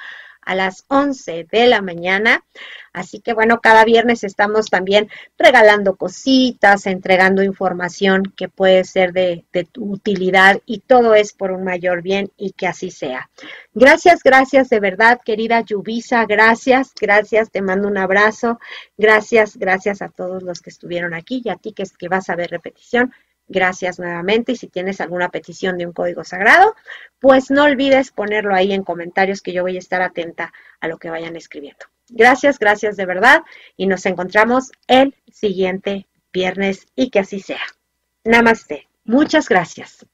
a las 11 de la mañana. Así que bueno, cada viernes estamos también regalando cositas, entregando información que puede ser de, tu utilidad y todo es por un mayor bien y que así sea. Gracias, gracias de verdad, querida Yubisa, gracias, gracias, te mando un abrazo, gracias, gracias a todos los que estuvieron aquí y a ti que, que vas a ver repetición. Gracias nuevamente y si tienes alguna petición de un código sagrado, pues no olvides ponerlo ahí en comentarios que yo voy a estar atenta a lo que vayan escribiendo. Gracias, gracias de verdad y nos encontramos el siguiente viernes y que así sea. Namaste. Muchas gracias.